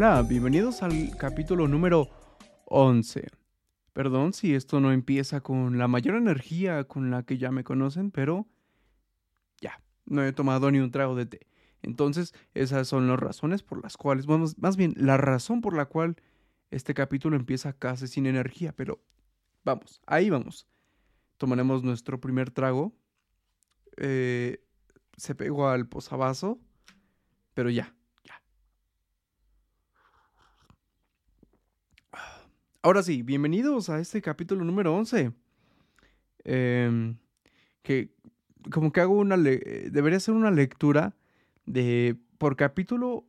Hola, bienvenidos al capítulo número 11. Perdón si esto no empieza con la mayor energía con la que ya me conocen, pero ya, no he tomado ni un trago de té. Entonces, esas son las razones por las cuales, bueno, más bien, la razón por la cual este capítulo empieza casi sin energía, pero vamos, ahí vamos. Tomaremos nuestro primer trago. Eh, se pegó al posavasos, pero ya, Ahora sí, bienvenidos a este capítulo número 11. Em, que como que hago una... debería ser una lectura de... Por capítulo,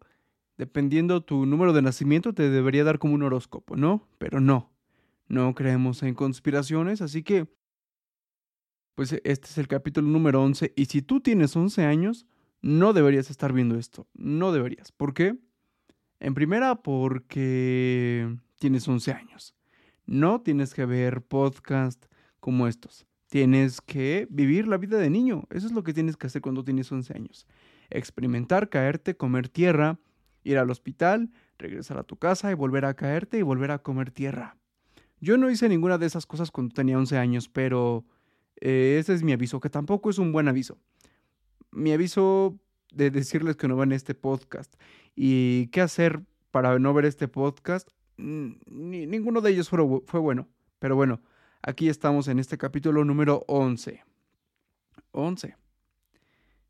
dependiendo tu número de nacimiento, te debería dar como un horóscopo, ¿no? Pero no. No creemos en conspiraciones, así que pues este es el capítulo número 11 y si tú tienes 11 años, no deberías estar viendo esto, no deberías. ¿Por qué? En primera, porque tienes 11 años. No tienes que ver podcast como estos. Tienes que vivir la vida de niño. Eso es lo que tienes que hacer cuando tienes 11 años. Experimentar, caerte, comer tierra, ir al hospital, regresar a tu casa y volver a caerte y volver a comer tierra. Yo no hice ninguna de esas cosas cuando tenía 11 años, pero eh, ese es mi aviso, que tampoco es un buen aviso. Mi aviso de decirles que no ven este podcast y qué hacer para no ver este podcast, ninguno de ellos fue, fue, bueno. Pero bueno, aquí estamos en este capítulo número 11. 11.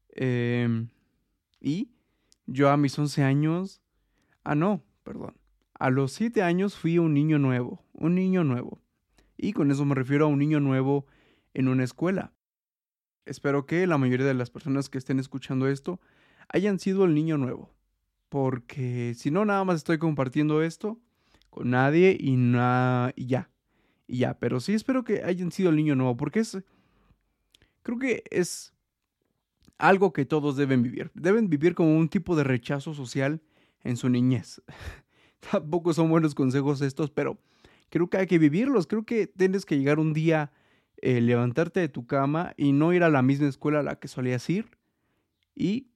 Em, y yo a mis 11 años... Ah, no, perdón. A los 7 años fui un niño nuevo, un niño nuevo. Y con eso me refiero a un niño nuevo en una escuela. Espero que la mayoría de las personas que estén escuchando esto hayan sido el niño nuevo. Porque si no, nada más estoy compartiendo esto nadie y, y ya. Y ya, pero sí espero que hayan sido el niño nuevo. Porque es... Creo que es algo que todos deben vivir. Deben vivir como un tipo de rechazo social en su niñez. Tampoco son buenos consejos estos, pero creo que hay que vivirlos. Creo que tienes que llegar un día eh, levantarte de tu cama y no ir a la misma escuela a la que solías ir y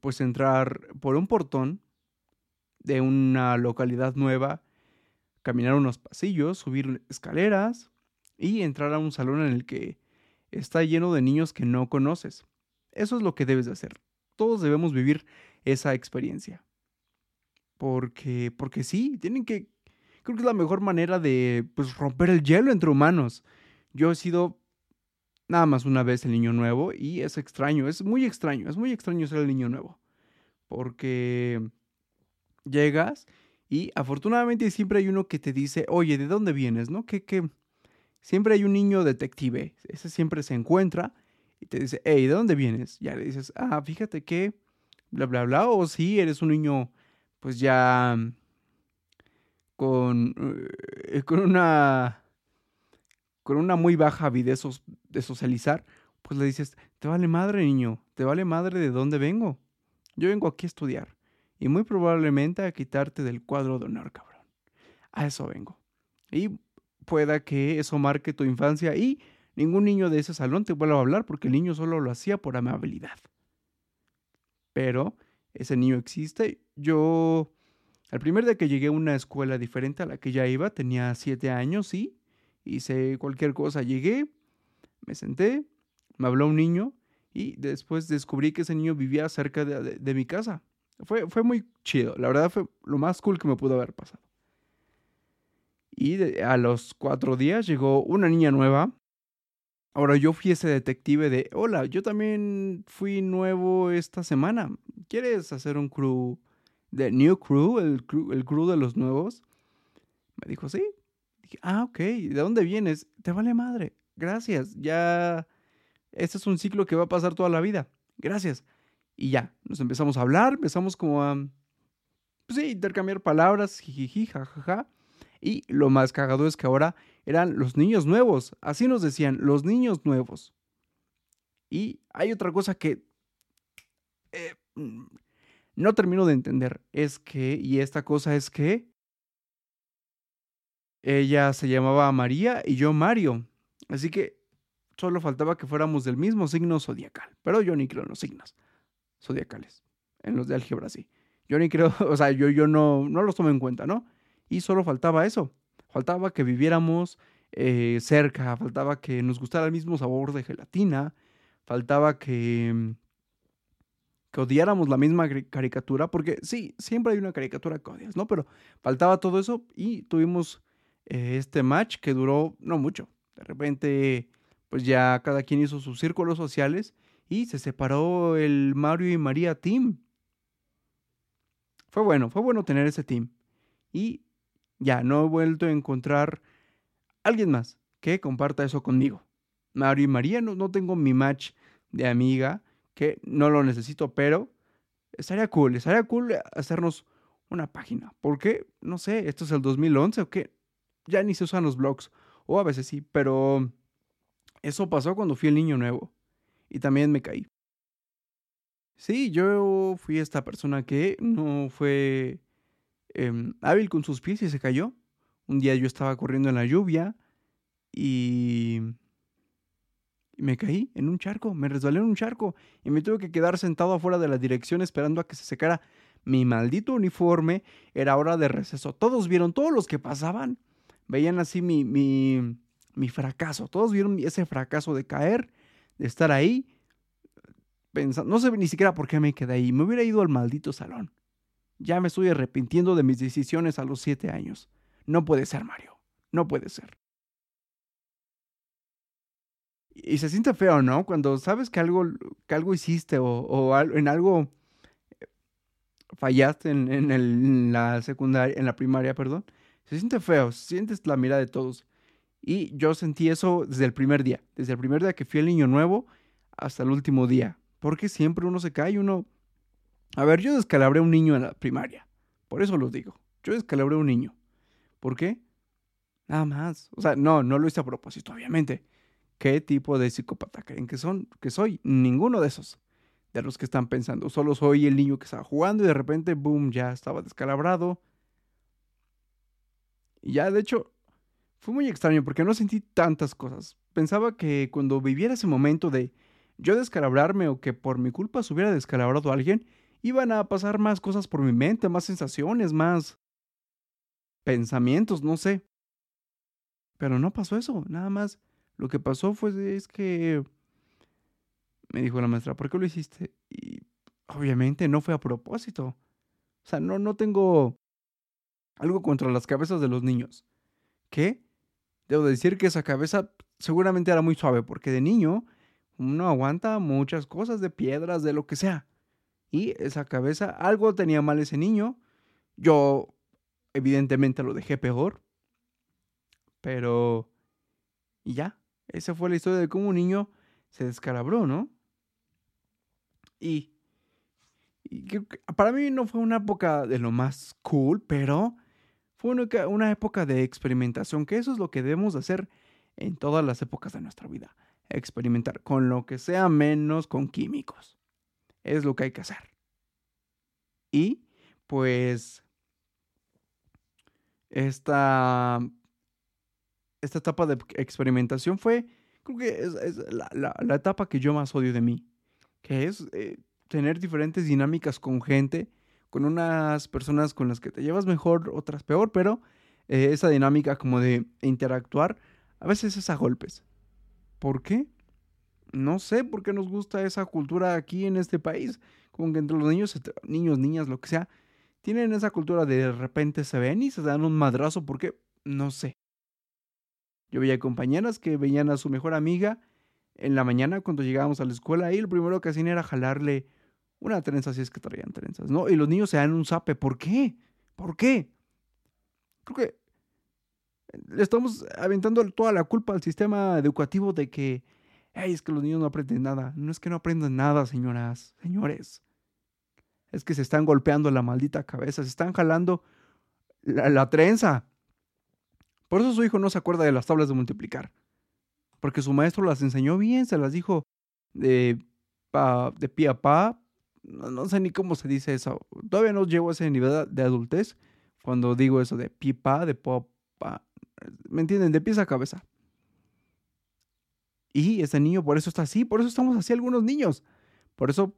pues entrar por un portón de una localidad nueva, caminar unos pasillos, subir escaleras y entrar a un salón en el que está lleno de niños que no conoces. Eso es lo que debes de hacer. Todos debemos vivir esa experiencia. Porque, porque sí, tienen que, creo que es la mejor manera de pues, romper el hielo entre humanos. Yo he sido nada más una vez el niño nuevo y es extraño, es muy extraño, es muy extraño ser el niño nuevo. Porque llegas y afortunadamente siempre hay uno que te dice, oye, ¿de dónde vienes? ¿No? Que, que siempre hay un niño detective, ese siempre se encuentra y te dice, hey, ¿de dónde vienes? Ya le dices, ah, fíjate que, bla, bla, bla, o si eres un niño, pues ya con, eh, con una con una muy baja avidez de socializar, pues le dices, te vale madre, niño, te vale madre de dónde vengo. Yo vengo aquí a estudiar y muy probablemente a quitarte del cuadro de honor, cabrón. A eso vengo. Y pueda que eso marque tu infancia y ningún niño de ese salón te vuelva a hablar porque el niño solo lo hacía por amabilidad. Pero ese niño existe. Yo, el primer día que llegué a una escuela diferente a la que ya iba, tenía siete años y hice cualquier cosa. Llegué, me senté, me habló un niño y después descubrí que ese niño vivía cerca de, mi casa. Fue, fue, muy chido, la verdad fue lo más cool que me pudo haber pasado. Y a los cuatro días llegó una niña nueva. Ahora yo fui ese detective de, hola, yo también fui nuevo esta semana. ¿Quieres hacer un crew de New Crew, el crew, el crew de los nuevos? Me dijo, sí, ah, ok, ¿de dónde vienes? Te vale madre. Gracias, ya. Este es un ciclo que va a pasar toda la vida. Gracias. Y ya, nos empezamos a hablar, empezamos como a. Pues sí, intercambiar palabras, jijiji, jajaja. Y lo más cagado es que ahora eran los niños nuevos. Así nos decían, los niños nuevos. Y hay otra cosa que eh, mm, no termino de entender. Es que, y esta cosa es que ella se llamaba María y yo Mario. Así que solo faltaba que fuéramos del mismo signo zodiacal. Pero yo ni creo en los signos zodiacales. En los de álgebra sí. Yo ni creo, o sea, yo, yo no, no los tomo en cuenta, ¿no? Y solo faltaba eso. Faltaba que viviéramos eh, cerca, faltaba que nos gustara el mismo sabor de gelatina, faltaba que, que odiáramos la misma caricatura, porque sí, siempre hay una caricatura que odias, ¿no? Pero faltaba todo eso y tuvimos eh, este match que duró no mucho. De repente, pues ya cada quien hizo sus círculos sociales y se separó el Mario y María Team. Fue bueno, fue bueno tener ese team. Y ya no he vuelto a encontrar alguien más que comparta eso conmigo. Mario y María, no, no tengo mi match de amiga, que no lo necesito, pero estaría cool, estaría cool hacernos una página. ¿Por qué? No sé, esto es el 2011 o qué. Ya ni se usan los blogs, o a veces sí, pero eso pasó cuando fui el niño nuevo y también me caí. Sí, yo fui esta persona que no fue em, hábil con sus pies y se cayó. Un día yo estaba corriendo en la lluvia y me caí en un charco, me resbalé en un charco y me tuve que quedar sentado afuera de la dirección esperando a que se secara mi maldito uniforme. Era hora de receso. Todos vieron, todos los que pasaban, veían así mi, mi, mi fracaso. Todos vieron ese fracaso de caer, de estar ahí. Pensando, no sé ni siquiera por qué me quedé ahí. Me hubiera ido al maldito salón. Ya me estoy arrepintiendo de mis decisiones a los siete años. No puede ser, Mario. No puede ser. Y se siente feo, ¿no? Cuando sabes que algo, que algo hiciste o, en algo eh, fallaste en, en, la secundaria, en la primaria, perdón. Se siente feo, sientes la mirada de todos. Y yo sentí eso desde el primer día, desde el primer día que fui el niño nuevo hasta el último día. Porque siempre uno se cae, uno... A ver, yo descalabré un niño en la primaria. Por eso lo digo. Yo descalabré un niño. ¿Por qué? Nada más. O sea, no, no lo hice a propósito, obviamente. ¿Qué tipo de psicópata creen que son? Que soy ninguno de esos. De los que están pensando. Solo soy el niño que estaba jugando y de repente, boom, ya estaba descalabrado. Y ya, de hecho, fue muy extraño porque no sentí tantas cosas. Pensaba que cuando viviera ese momento de yo descalabrarme o que por mi culpa se hubiera descalabrado a alguien, iban a pasar más cosas por mi mente, más sensaciones, más pensamientos, no sé. Pero no pasó eso, nada más. Lo que pasó fue es que me dijo la maestra, ¿por qué lo hiciste? Y obviamente no fue a propósito. O sea, no, no tengo algo contra las cabezas de los niños. ¿Qué? Debo decir que esa cabeza seguramente era muy suave, porque de niño uno aguanta muchas cosas de piedras, de lo que sea. Y esa cabeza, algo tenía mal ese niño. Yo, evidentemente, lo dejé peor. Pero... Y ya, esa fue la historia de cómo un niño se descalabró, ¿no? Y, y para mí no fue una época de lo más cool, pero fue una, época de experimentación, que eso es lo que debemos hacer en todas las épocas de nuestra vida. Experimentar con lo que sea menos con químicos. Es lo que hay que hacer. Y pues esta, esta etapa de experimentación fue, creo que es, la, etapa que yo más odio de mí, que es eh, tener diferentes dinámicas con gente con unas personas con las que te llevas mejor, otras peor, pero eh, esa dinámica como de interactuar a veces es a golpes. ¿Por qué? No sé por qué nos gusta esa cultura aquí en este país. Como que entre los niños, niños, niñas, lo que sea, tienen esa cultura de de repente se ven y se dan un madrazo porque no sé. Yo veía compañeras que veían a su mejor amiga en la mañana cuando llegábamos a la escuela y lo primero que hacían era jalarle una trenza si es que traían trenzas, ¿no? Y los niños se dan un zape. ¿Por qué? ¿Por qué? Creo que le estamos aventando toda la culpa al sistema educativo de que, ay, es que los niños no aprenden nada. No es que no aprendan nada, señoras, señores. Es que se están golpeando la maldita cabeza, se están jalando la, la trenza. Por eso su hijo no se acuerda de las tablas de multiplicar. Porque su maestro las enseñó bien, se las dijo de, pa, de pie a pa, no, sé ni cómo se dice eso. Todavía no llego a ese nivel de adultez cuando digo eso de pipa, de popa. ¿Me entienden? De pies a cabeza. Y ese niño por eso está así, por eso estamos así algunos niños. Por eso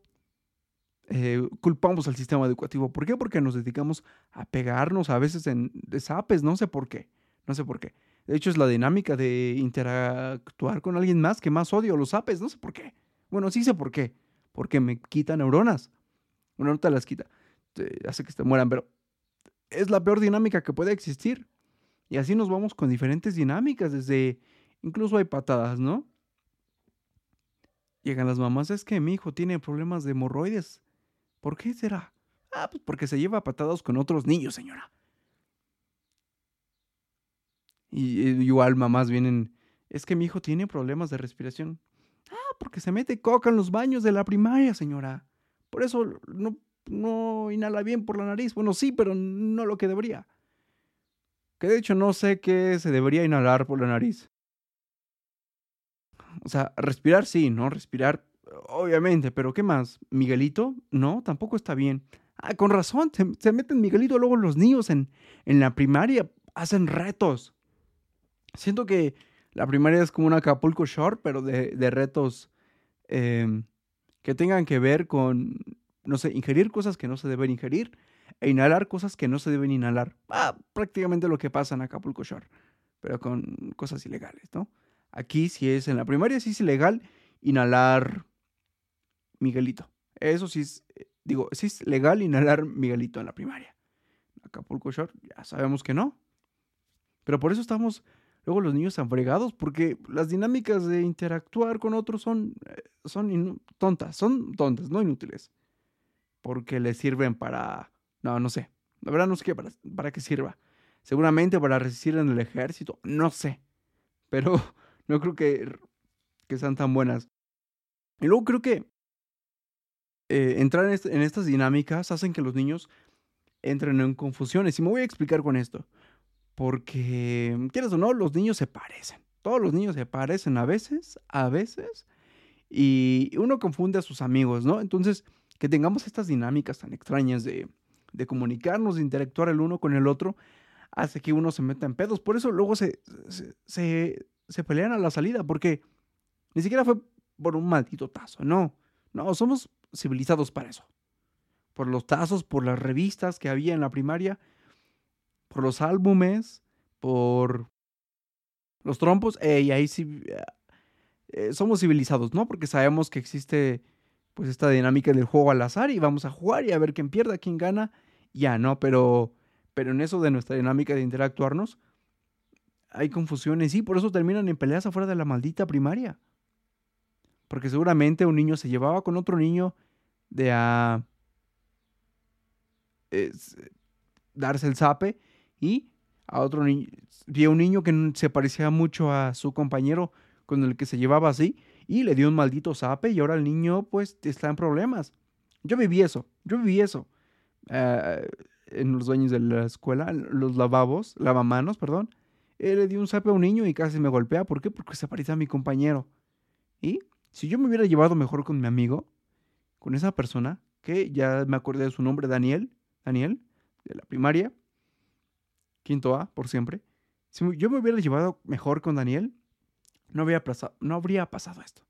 eh, culpamos al sistema educativo. ¿Por qué? Porque nos dedicamos a pegarnos a veces en desapes, no sé por qué, no sé por qué. De hecho, es la dinámica de interactuar con alguien más que más odio los apes, no sé por qué. Bueno, sí sé por qué. Porque me quita neuronas. Bueno, no te las quita, hace que te mueran, pero es la peor dinámica que puede existir. Y así nos vamos con diferentes dinámicas, desde incluso hay patadas, ¿no? Llegan las mamás, es que mi hijo tiene problemas de hemorroides. ¿Por qué será? Ah, pues porque se lleva patadas con otros niños, señora. Y, igual mamás vienen, es que mi hijo tiene problemas de respiración. Porque se mete coca en los baños de la primaria, señora. Por eso no, no inhala bien por la nariz. Bueno, sí, pero no lo que debería. Que de hecho no sé qué se debería inhalar por la nariz. O sea, respirar sí, ¿no? Respirar, obviamente, pero ¿qué más? ¿Miguelito? No, tampoco está bien. Ah, con razón, se, meten Miguelito luego los niños en, en la primaria, hacen retos. Siento que la primaria es como un Acapulco Short, pero de, de retos em, que tengan que ver con, no sé, ingerir cosas que no se deben ingerir e inhalar cosas que no se deben inhalar. Ah, prácticamente lo que pasa en Acapulco Shore, pero con cosas ilegales, ¿no? Aquí si es en la primaria, sí es ilegal inhalar Miguelito. Eso sí es, eh, digo, sí es legal inhalar Miguelito en la primaria. Acapulco Shore, ya sabemos que no. Pero por eso estamos luego los niños están fregados, porque las dinámicas de interactuar con otros son, eh, son tontas, son tontas, no inútiles. Porque les sirven para, no, no sé, la verdad no sé qué, para, qué sirva. Seguramente para resistir en el ejército, no sé. Pero no creo que, que sean tan buenas. Y luego creo que eh, entrar en, en estas dinámicas hacen que los niños entren en confusiones. Y me voy a explicar con esto. Porque, quieres o no, los niños se parecen. Todos los niños se parecen a veces, a veces. Y uno confunde a sus amigos, ¿no? Entonces, que tengamos estas dinámicas tan extrañas de, comunicarnos, de interactuar el uno con el otro, hace que uno se meta en pedos. Por eso luego se, se, se, pelean a la salida, porque ni siquiera fue por un maldito tazo, no. No, somos civilizados para eso. Por los tazos, por las revistas que había en la primaria, por los álbumes, por los trompos, y ahí sí eh, somos civilizados, ¿no? Porque sabemos que existe pues esta dinámica del juego al azar y vamos a jugar y a ver quién pierde, quién gana, ya, ¿no? Pero, pero en eso de nuestra dinámica de interactuarnos, hay confusiones y por eso terminan en peleas afuera de la maldita primaria. Porque seguramente un niño se llevaba con otro niño de a darse el zape y a otro niño, vi a un niño que se parecía mucho a su compañero con el que se llevaba así y le dio un maldito zape y ahora el niño pues está en problemas. Yo viví eso, yo viví eso. Eh, en los dueños de la escuela, los lavabos, lavamanos, perdón. Él le dio un zape a un niño y casi me golpea. ¿Por qué? Porque se parecía a mi compañero. Y si yo me hubiera llevado mejor con mi amigo, con esa persona, que ya me acordé de su nombre, Daniel, Daniel, de la primaria, quinto A, por siempre. Si yo me hubiera llevado mejor con Daniel, no, habría pasado, no habría pasado esto.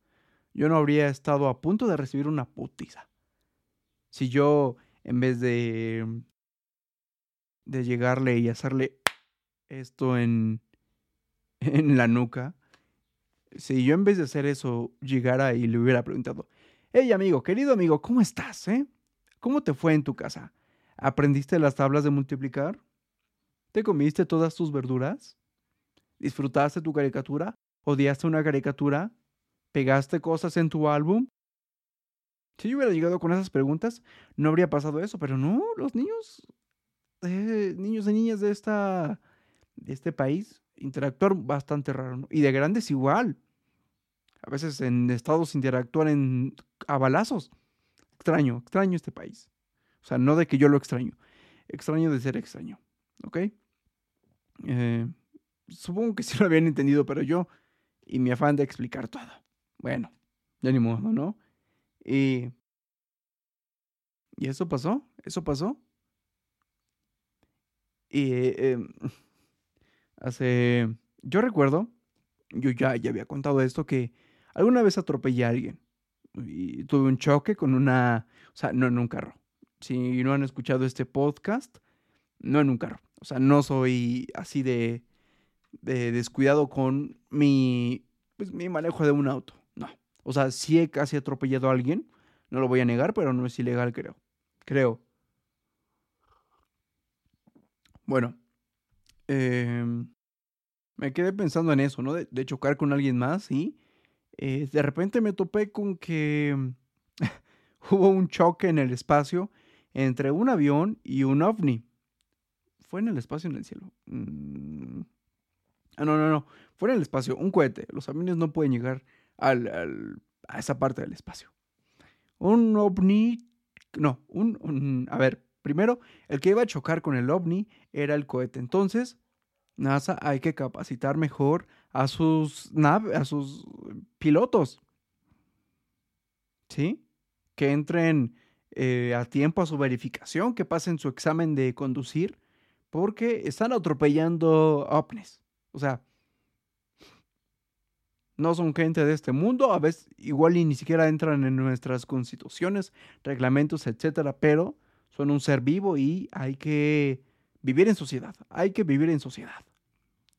Yo no habría estado a punto de recibir una putiza. Si yo, en vez de, de llegarle y hacerle esto en, en la nuca, si yo en vez de hacer eso llegara y le hubiera preguntado, hey amigo, querido amigo, ¿cómo estás? Eh? ¿Cómo te fue en tu casa? ¿Aprendiste las tablas de multiplicar? ¿Te comiste todas tus verduras? ¿Disfrutaste tu caricatura? ¿Odiaste una caricatura? ¿Pegaste cosas en tu álbum? Si yo hubiera llegado con esas preguntas, no habría pasado eso, pero no, los niños, niños y niñas de, esta, de este país interactúan bastante raro, y de grandes igual. A veces en estados interactúan en, a balazos. Extraño, extraño este país. O sea, no de que yo lo extraño, extraño de ser extraño. ¿Ok? Eh, supongo que sí lo habían entendido, pero yo y mi afán de explicar todo. Bueno, ya ni modo, ¿no? Y, y eso pasó, eso pasó. Y em, hace, yo recuerdo, yo ya, ya había contado esto, que alguna vez atropellé a alguien. y tuve un choque con una, o sea, no en un carro. Si no han escuchado este podcast, no en un carro. O sea, no soy así de, de descuidado con mi, pues, mi manejo de un auto. No. O sea, sí he casi atropellado a alguien, no lo voy a negar, pero no es ilegal, creo. Creo. Bueno, em, me quedé pensando en eso, ¿no? De, chocar con alguien más y eh, de repente me topé con que hubo un choque en el espacio entre un avión y un ovni. ¿Fue en el espacio en el cielo? Mm. Ah, no, no, no. Fue en el espacio, un cohete. Los aviones no pueden llegar a esa parte del espacio. Un ovni. No, un, A ver, primero, el que iba a chocar con el ovni era el cohete. Entonces, NASA hay que capacitar mejor a sus naves, a sus pilotos. ¿Sí? Que entren eh, a tiempo a su verificación, que pasen su examen de conducir, porque están atropellando ovnis. O sea, no son gente de este mundo, a veces igual y ni siquiera entran en nuestras constituciones, reglamentos, etcétera, pero son un ser vivo y hay que vivir en sociedad, hay que vivir en sociedad.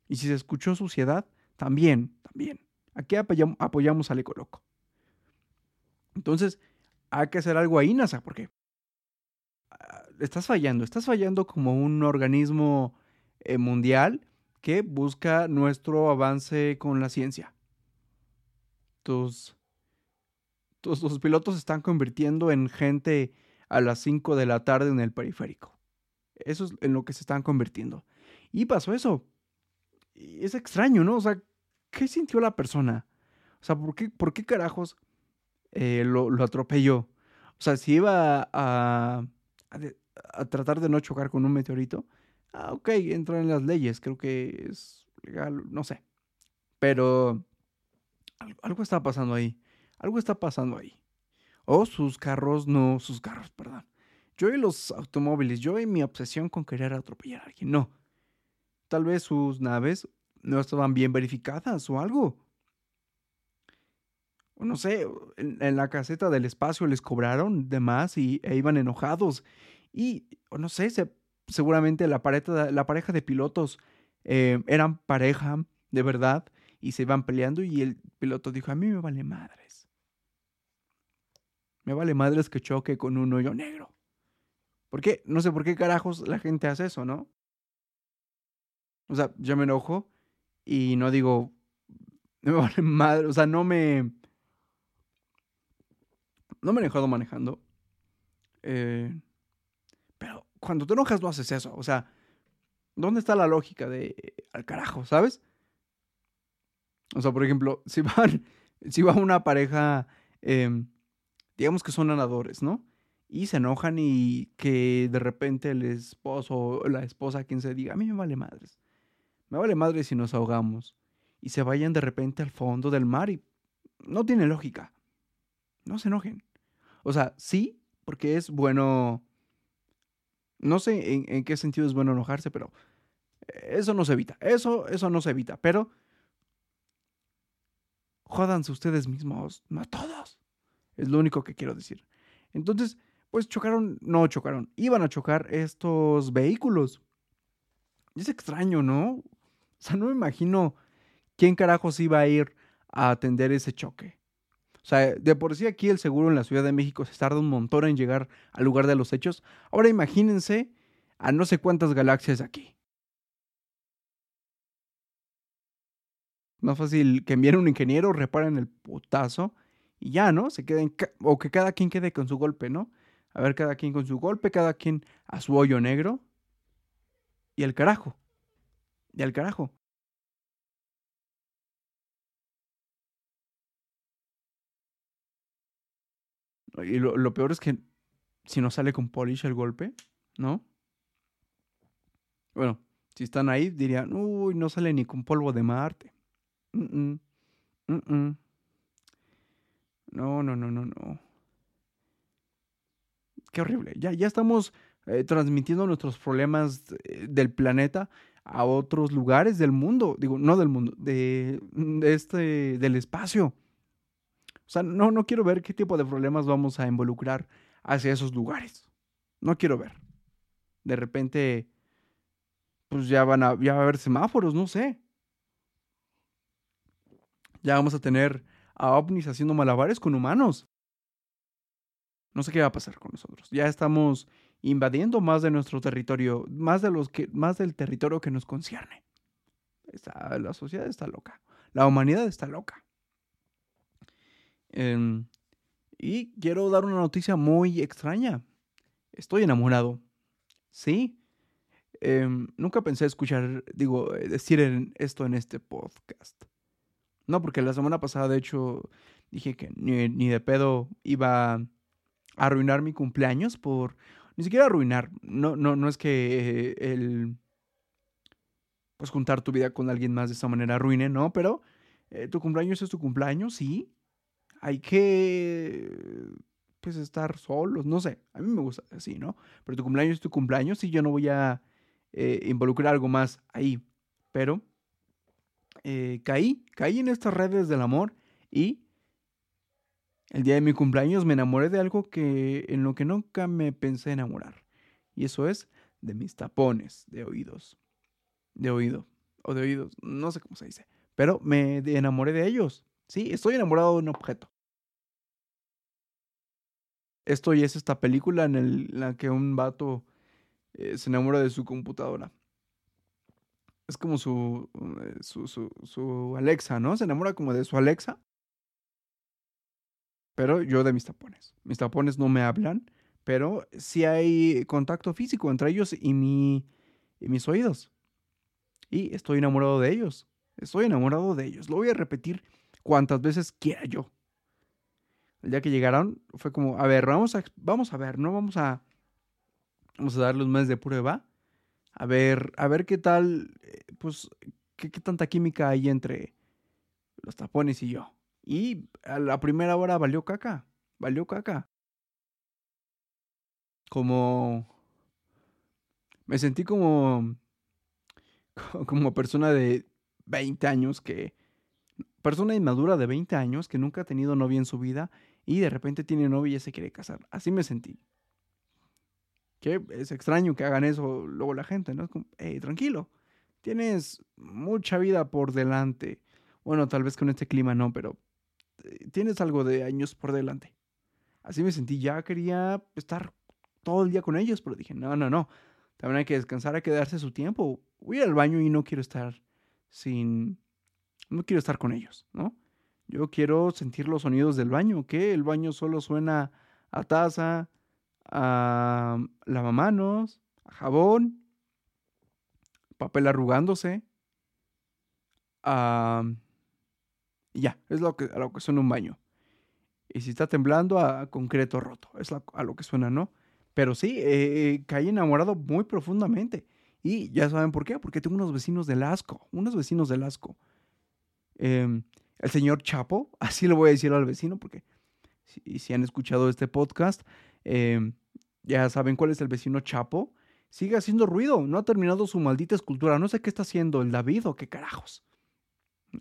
Y si se escuchó sociedad, también, también. Aquí apoyamos, apoyamos al Ecoloco. Entonces, hay que hacer algo ahí, NASA, porque estás fallando, estás fallando como un organismo eh, mundial que busca nuestro avance con la ciencia tus, tus, pilotos están convirtiendo en gente a las 5 de la tarde en el periférico. Eso es en lo que se están convirtiendo. Y pasó eso. Y es extraño, ¿no? O sea, ¿qué sintió la persona? O sea, ¿por qué, por qué carajos eh, lo, lo, atropelló? O sea, si iba a, tratar de no chocar con un meteorito, ah, ok, entra en las leyes, creo que es legal, no sé. Pero algo, está pasando ahí. Algo está pasando ahí. O sus carros, no, sus carros, perdón. Yo y los automóviles, yo y mi obsesión con querer atropellar a alguien, no. Tal vez sus naves no estaban bien verificadas o algo. O no sé, en, la caseta del espacio les cobraron de más y, e iban enojados. Y, no sé, seguramente la pareja, la pareja de pilotos eh, eran pareja de verdad y se iban peleando y el piloto dijo, a mí me vale madres. Me vale madres que choque con un hoyo negro. ¿Por qué? No sé por qué carajos la gente hace eso, ¿no? O sea, yo me enojo y no digo, me vale madre, o sea, no me... No me he enojado manejando. Eh, cuando te enojas no haces eso. O sea, ¿dónde está la lógica de al carajo, sabes? O sea, por ejemplo, si van, si va una pareja, em, digamos que son nadadores, ¿no? Y se enojan y que de repente el esposo o la esposa, quien se diga, a mí me vale madres. Me vale madres si nos ahogamos. Y se vayan de repente al fondo del mar y no tiene lógica. No se enojen. O sea, sí, porque es bueno. No sé en, qué sentido es bueno enojarse, pero eso no se evita. Eso, eso no se evita. Pero jódanse ustedes mismos, no todos. Es lo único que quiero decir. Entonces, pues chocaron, no chocaron, iban a chocar estos vehículos. es extraño, ¿no? O sea, no me imagino quién carajos iba a ir a atender ese choque. O sea, de por sí aquí el seguro en la Ciudad de México se tarda un montón en llegar al lugar de los hechos. Ahora imagínense a no sé cuántas galaxias aquí. Más fácil que envíen un ingeniero, reparen el putazo y ya, ¿no? Se queden, o que cada quien quede con su golpe, ¿no? A ver, cada quien con su golpe, cada quien a su hoyo negro. Y el carajo. Y al carajo. Y lo, lo, peor es que si no sale con polish el golpe, ¿no? Bueno, si están ahí dirían, uy, no sale ni con polvo de Marte. No, no, no, no, no. Qué horrible. Ya, ya estamos eh, transmitiendo nuestros problemas eh, del planeta a otros lugares del mundo. Digo, no del mundo, de, de este, del espacio. O sea, no, no quiero ver qué tipo de problemas vamos a involucrar hacia esos lugares. No quiero ver. De repente, pues ya van a, ya va a haber semáforos, no sé. Ya vamos a tener a ovnis haciendo malabares con humanos. No sé qué va a pasar con nosotros. Ya estamos invadiendo más de nuestro territorio, más de los que, más del territorio que nos concierne. la sociedad está loca. La humanidad está loca. Em, y quiero dar una noticia muy extraña. Estoy enamorado. Sí. Em, nunca pensé escuchar, digo, eh, decir esto en este podcast. No, porque la semana pasada, de hecho, dije que ni, de pedo iba a arruinar mi cumpleaños por... Ni siquiera arruinar. No, no, no es que eh, el... Pues juntar tu vida con alguien más de esa manera arruine, ¿no? Pero eh, tu cumpleaños es tu cumpleaños, sí hay que pues estar solos, no sé, a mí me gusta así, ¿no? Pero tu cumpleaños es tu cumpleaños y yo no voy a eh, involucrar algo más ahí, pero eh, caí, caí en estas redes del amor y el día de mi cumpleaños me enamoré de algo que en lo que nunca me pensé enamorar y eso es de mis tapones de oídos, de oído o de oídos, no sé cómo se dice, pero me enamoré de ellos. Sí, estoy enamorado de un objeto. Esto y es esta película en, la que un vato eh, se enamora de su computadora. Es como su, eh, su, su, su Alexa, ¿no? Se enamora como de su Alexa. Pero yo de mis tapones. Mis tapones no me hablan, pero sí hay contacto físico entre ellos y, mi, y mis oídos. Y estoy enamorado de ellos. Estoy enamorado de ellos. Lo voy a repetir cuantas veces quiera yo. El día que llegaron fue como, a ver, vamos a, vamos a ver, ¿no? Vamos a, vamos a darle un mes de prueba. A ver, a ver qué tal, eh, pues, qué, tanta química hay entre los tapones y yo. Y a la primera hora valió caca, valió caca. Como, me sentí como, como persona de 20 años que persona inmadura de 20 años que nunca ha tenido novia en su vida y de repente tiene novia y ya se quiere casar. Así me sentí. Que es extraño que hagan eso luego la gente, ¿no? Es como, hey, tranquilo, tienes mucha vida por delante. Bueno, tal vez con este clima no, pero eh, tienes algo de años por delante. Así me sentí, ya quería estar todo el día con ellos, pero dije, no, no, no, también hay que descansar, hay que darse su tiempo. Voy al baño y no quiero estar sin no quiero estar con ellos, ¿no? Yo quiero sentir los sonidos del baño, que el baño solo suena a taza, a lavamanos, a jabón, papel arrugándose, a... ya, es lo que, a lo que suena un baño. Y si está temblando, a, concreto roto, es a lo que suena, ¿no? Pero sí, eh, eh, caí enamorado muy profundamente. Y ya saben por qué, porque tengo unos vecinos del asco, unos vecinos del asco. Em, el señor Chapo, así lo voy a decir al vecino, porque si, han escuchado este podcast, em, ya saben cuál es el vecino Chapo. Sigue haciendo ruido, no ha terminado su maldita escultura. No sé qué está haciendo, el David o qué carajos.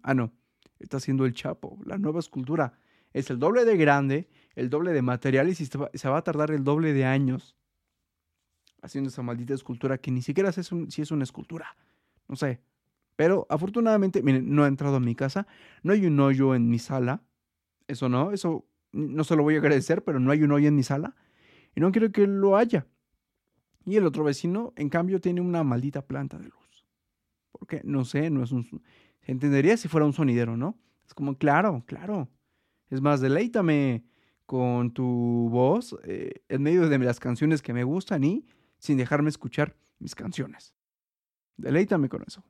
Ah, no, está haciendo el Chapo, la nueva escultura. Es el doble de grande, el doble de materiales y se va, a tardar el doble de años haciendo esa maldita escultura que ni siquiera si es una escultura. No sé, pero afortunadamente, miren, no ha entrado a mi casa, no hay un hoyo en mi sala. Eso no, eso no se lo voy a agradecer, pero no hay un hoyo en mi sala. Y no quiero que lo haya. Y el otro vecino, en cambio, tiene una maldita planta de luz. Porque, no sé, no es un... Entendería si fuera un sonidero, ¿no? Es como, claro, claro. Es más, deleítame con tu voz eh, en medio de las canciones que me gustan y sin dejarme escuchar mis canciones. Deleítame con eso.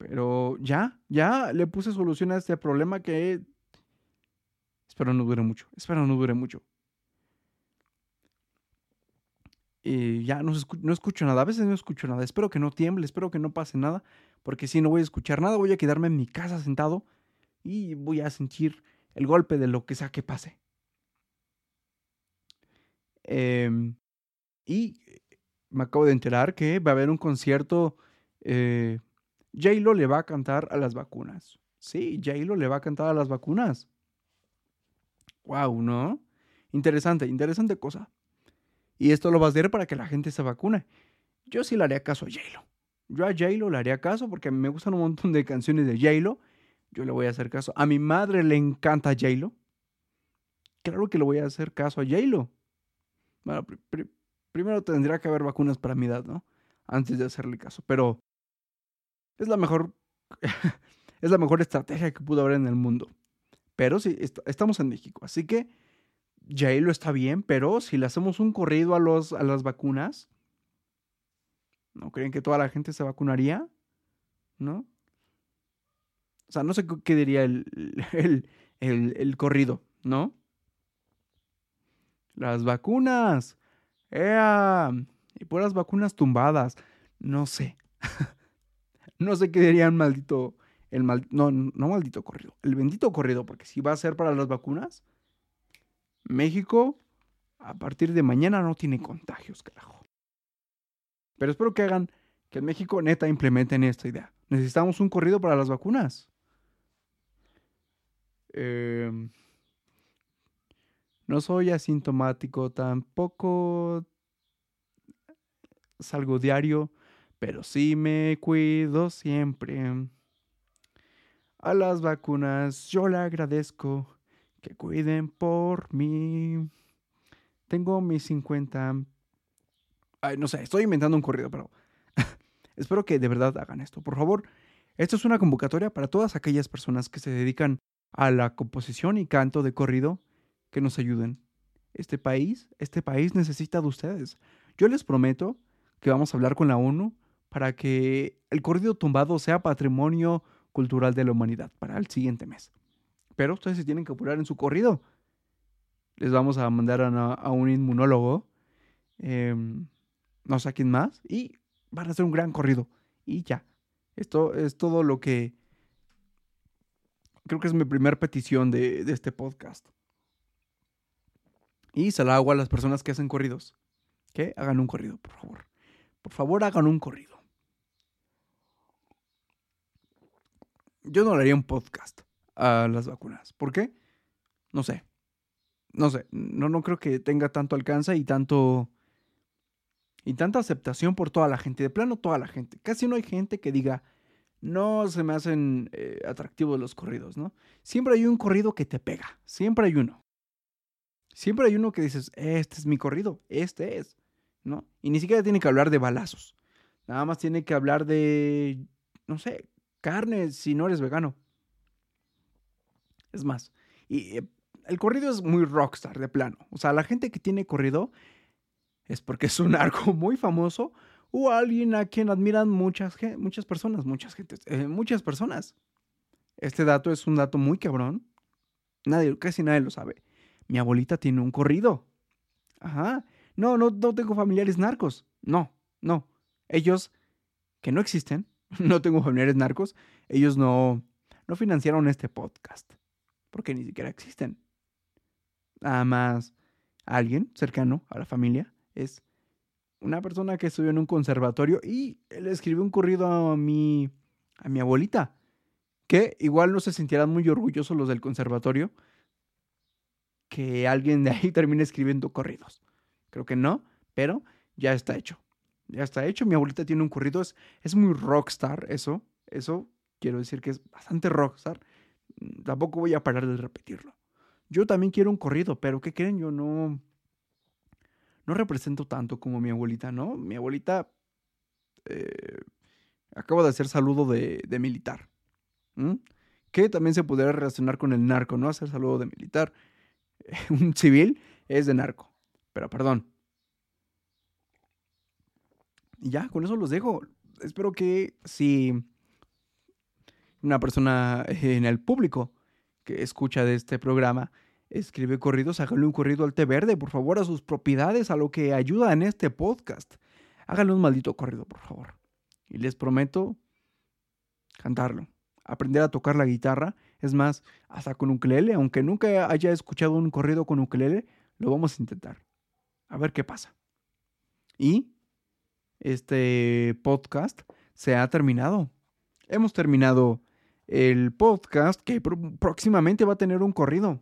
Pero ya, ya le puse solución a este problema que espero no dure mucho. Espero no dure mucho. Y ya no, no escucho nada. A veces no escucho nada. Espero que no tiemble, espero que no pase nada. Porque si no voy a escuchar nada, voy a quedarme en mi casa sentado y voy a sentir el golpe de lo que sea que pase. Em, y me acabo de enterar que va a haber un concierto eh, j le va a cantar a las vacunas. Sí, j le va a cantar a las vacunas. Wow, ¿no? Interesante, interesante cosa. Y esto lo va a hacer para que la gente se vacune. Yo sí le haría caso a J-Lo. Yo a J-Lo le haría caso porque me gustan un montón de canciones de J-Lo. Yo le voy a hacer caso. A mi madre le encanta J-Lo. Claro que le voy a hacer caso a J-Lo. Bueno, primero tendría que haber vacunas para mi edad, ¿no? Antes de hacerle caso. Pero es la mejor, es la mejor estrategia que pudo haber en el mundo. Pero sí, estamos en México. Así que J-Lo está bien, pero si le hacemos un corrido a, los, a las vacunas, ¿No creen que toda la gente se vacunaría? ¿No? O sea, no sé qué diría el, el, el, corrido, ¿no? Las vacunas. ¡Ea! Y puras vacunas tumbadas. No sé. no sé qué diría el maldito. El mal, no, no maldito corrido. El bendito corrido, porque si va a ser para las vacunas, México a partir de mañana no tiene contagios, carajo. Pero espero que hagan que en México neta implementen esta idea. Necesitamos un corrido para las vacunas. Em, no soy asintomático, tampoco salgo diario, pero sí me cuido siempre. A las vacunas yo le agradezco que cuiden por mí. Tengo mis 50 no sé, estoy inventando un corrido, pero espero que de verdad hagan esto. Por favor, esto es una convocatoria para todas aquellas personas que se dedican a la composición y canto de corrido que nos ayuden. Este país, este país necesita de ustedes. Yo les prometo que vamos a hablar con la ONU para que el corrido tumbado sea patrimonio cultural de la humanidad para el siguiente mes. Pero ustedes se tienen que apurar en su corrido. Les vamos a mandar a, un inmunólogo. Em, no sé a quién más, y van a hacer un gran corrido. Y ya. Esto es todo lo que creo que es mi primera petición de, de, este podcast. Y se la hago a las personas que hacen corridos. Que hagan un corrido, por favor. Por favor, hagan un corrido. Yo no le haría un podcast a las vacunas. ¿Por qué? No sé. No sé. No, no creo que tenga tanto alcance y tanto y tanta aceptación por toda la gente, de plano toda la gente. Casi no hay gente que diga, no se me hacen eh, atractivos los corridos, ¿no? Siempre hay un corrido que te pega, siempre hay uno. Siempre hay uno que dices, este es mi corrido, este es, ¿no? Y ni siquiera tiene que hablar de balazos, nada más tiene que hablar de, no sé, carne si no eres vegano. Es más, y eh, el corrido es muy rockstar de plano. O sea, la gente que tiene corrido es porque es un arco muy famoso o alguien a quien admiran muchas, muchas personas, muchas gentes, eh, muchas personas. Este dato es un dato muy cabrón. Nadie, casi nadie lo sabe. Mi abuelita tiene un corrido. Ajá. No, no, no tengo familiares narcos. No, no. Ellos, que no existen, no tengo familiares narcos, ellos no, no financiaron este podcast. Porque ni siquiera existen. Nada más alguien cercano a la familia es una persona que estudió en un conservatorio y él escribió un corrido a mi, a mi abuelita, que igual no se sintieran muy orgullosos los del conservatorio que alguien de ahí termine escribiendo corridos. Creo que no, pero ya está hecho. Ya está hecho. Mi abuelita tiene un corrido, es, es muy rockstar eso. Eso quiero decir que es bastante rockstar. Tampoco voy a parar de repetirlo. Yo también quiero un corrido, pero ¿qué creen? Yo no, no represento tanto como mi abuelita, ¿no? Mi abuelita eh, acaba de hacer saludo de, militar, que también se pudiera relacionar con el narco, ¿no? Hacer saludo de militar. Un civil es de narco, pero perdón. Y ya, con eso los dejo. Espero que si una persona en el público que escucha de este programa escribe corridos, háganle un corrido al té verde, por favor, a sus propiedades, a lo que ayuda en este podcast. Háganle un maldito corrido, por favor. Y les prometo cantarlo, aprender a tocar la guitarra. Es más, hasta con ukelele, aunque nunca haya escuchado un corrido con ukelele, lo vamos a intentar. A ver qué pasa. Y este podcast se ha terminado. Hemos terminado el podcast que próximamente va a tener un corrido.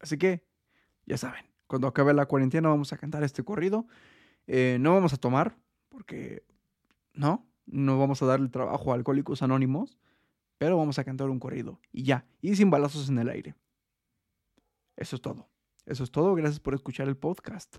Así que, ya saben, cuando acabe la cuarentena vamos a cantar este corrido. Eh, no vamos a tomar, porque no, no vamos a darle trabajo a Alcohólicos Anónimos, pero vamos a cantar un corrido. Y ya, y sin balazos en el aire. Eso es todo. Eso es todo. Gracias por escuchar el podcast.